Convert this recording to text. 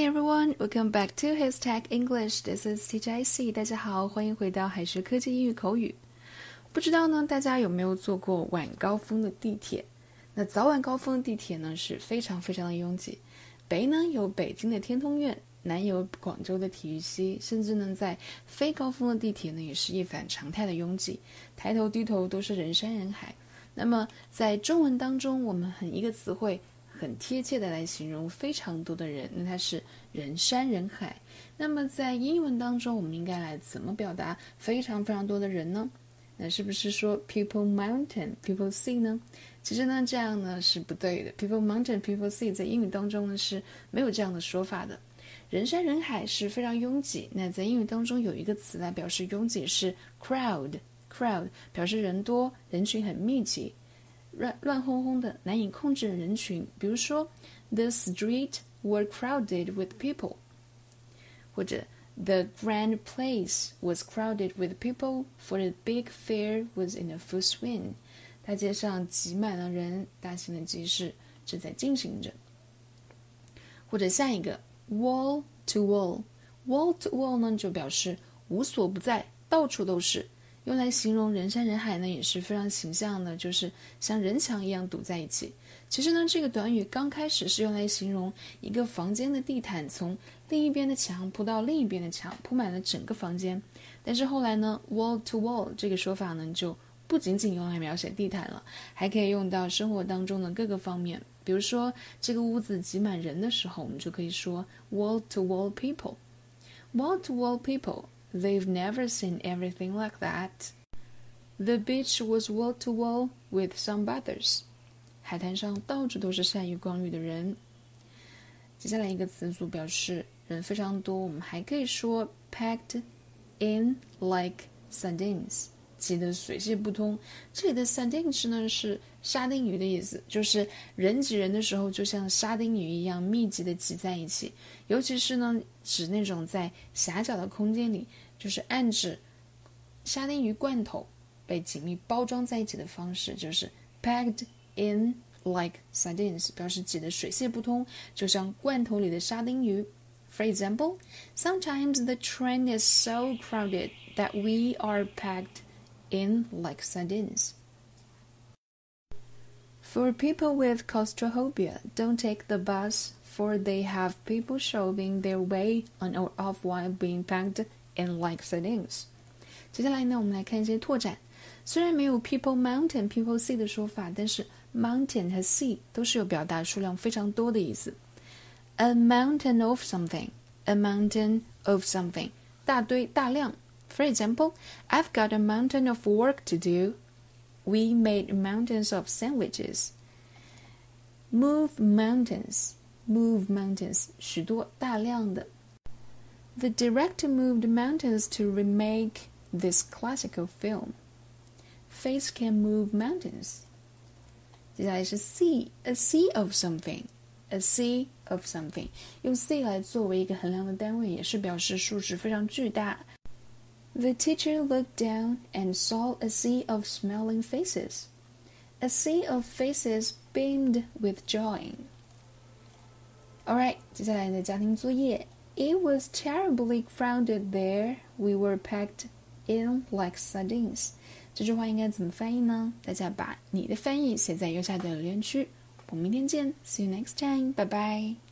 Hi everyone, welcome back to His Tech English. This is TJC. 大家好，欢迎回到海学科技英语口语。不知道呢，大家有没有坐过晚高峰的地铁？那早晚高峰的地铁呢是非常非常的拥挤。北呢有北京的天通苑，南有广州的体育西，甚至呢在非高峰的地铁呢也是一反常态的拥挤，抬头低头都是人山人海。那么在中文当中，我们很一个词汇。很贴切的来形容非常多的人，那它是人山人海。那么在英文当中，我们应该来怎么表达非常非常多的人呢？那是不是说 people mountain people sea 呢？其实呢，这样呢是不对的。people mountain people sea 在英语当中呢是没有这样的说法的。人山人海是非常拥挤。那在英语当中有一个词来表示拥挤是 crowd crowd，表示人多，人群很密集。乱乱哄哄的、难以控制的人群，比如说，The street were crowded with people，或者 The grand place was crowded with people for the big fair was in a full swing。大街上挤满了人，大型的集市正在进行着。或者下一个，wall to wall，wall to wall 呢就表示无所不在，到处都是。用来形容人山人海呢，也是非常形象的，就是像人墙一样堵在一起。其实呢，这个短语刚开始是用来形容一个房间的地毯从另一边的墙铺到另一边的墙，铺满了整个房间。但是后来呢，wall to wall 这个说法呢，就不仅仅用来描写地毯了，还可以用到生活当中的各个方面。比如说，这个屋子挤满人的时候，我们就可以说 wall to wall people。wall to wall people。They've never seen everything like that. The beach was wall to wall with some bathers. 海滩上到处都是善于光浴的人。接下来一个词组表示人非常多，我们还可以说 packed in like sardines。 挤得水泄不通。这里的 sardines 呢是沙丁鱼的意思，就是人挤人的时候，就像沙丁鱼一样密集的挤在一起。尤其是呢，指那种在狭小的空间里，就是暗指沙丁鱼罐头被紧密包装在一起的方式，就是 packed in like sardines，表示挤得水泄不通，就像罐头里的沙丁鱼。For example, sometimes the train is so crowded that we are packed in like sardines. For people with claustrophobia, don't take the bus, for they have people shoving their way on or off while being packed in like sardines. 接下来呢，我们来看一些拓展。虽然没有 people mountain、people sea 的说法，但是 mountain 和 sea 都是有表达数量非常多的意思。A mountain of something, a mountain of something，大堆、大量。 for example, I've got a mountain of work to do. We made mountains of sandwiches. Move mountains, move mountains, 许多大量的. The director moved mountains to remake this classical film. Face can move mountains. 接下来是 sea, a sea of something, a sea of something. 用 sea 来作为一个衡量的单位，也是表示数值非常巨大。 the teacher looked down and saw a sea of smiling faces. A sea of faces beamed with joy. Alright，接下来的家庭作业。It was terribly crowded there. We were packed in like sardines. 这句话应该怎么翻译呢？大家把你的翻译写在右下角留言区。我们明天见，See you next time. Bye bye.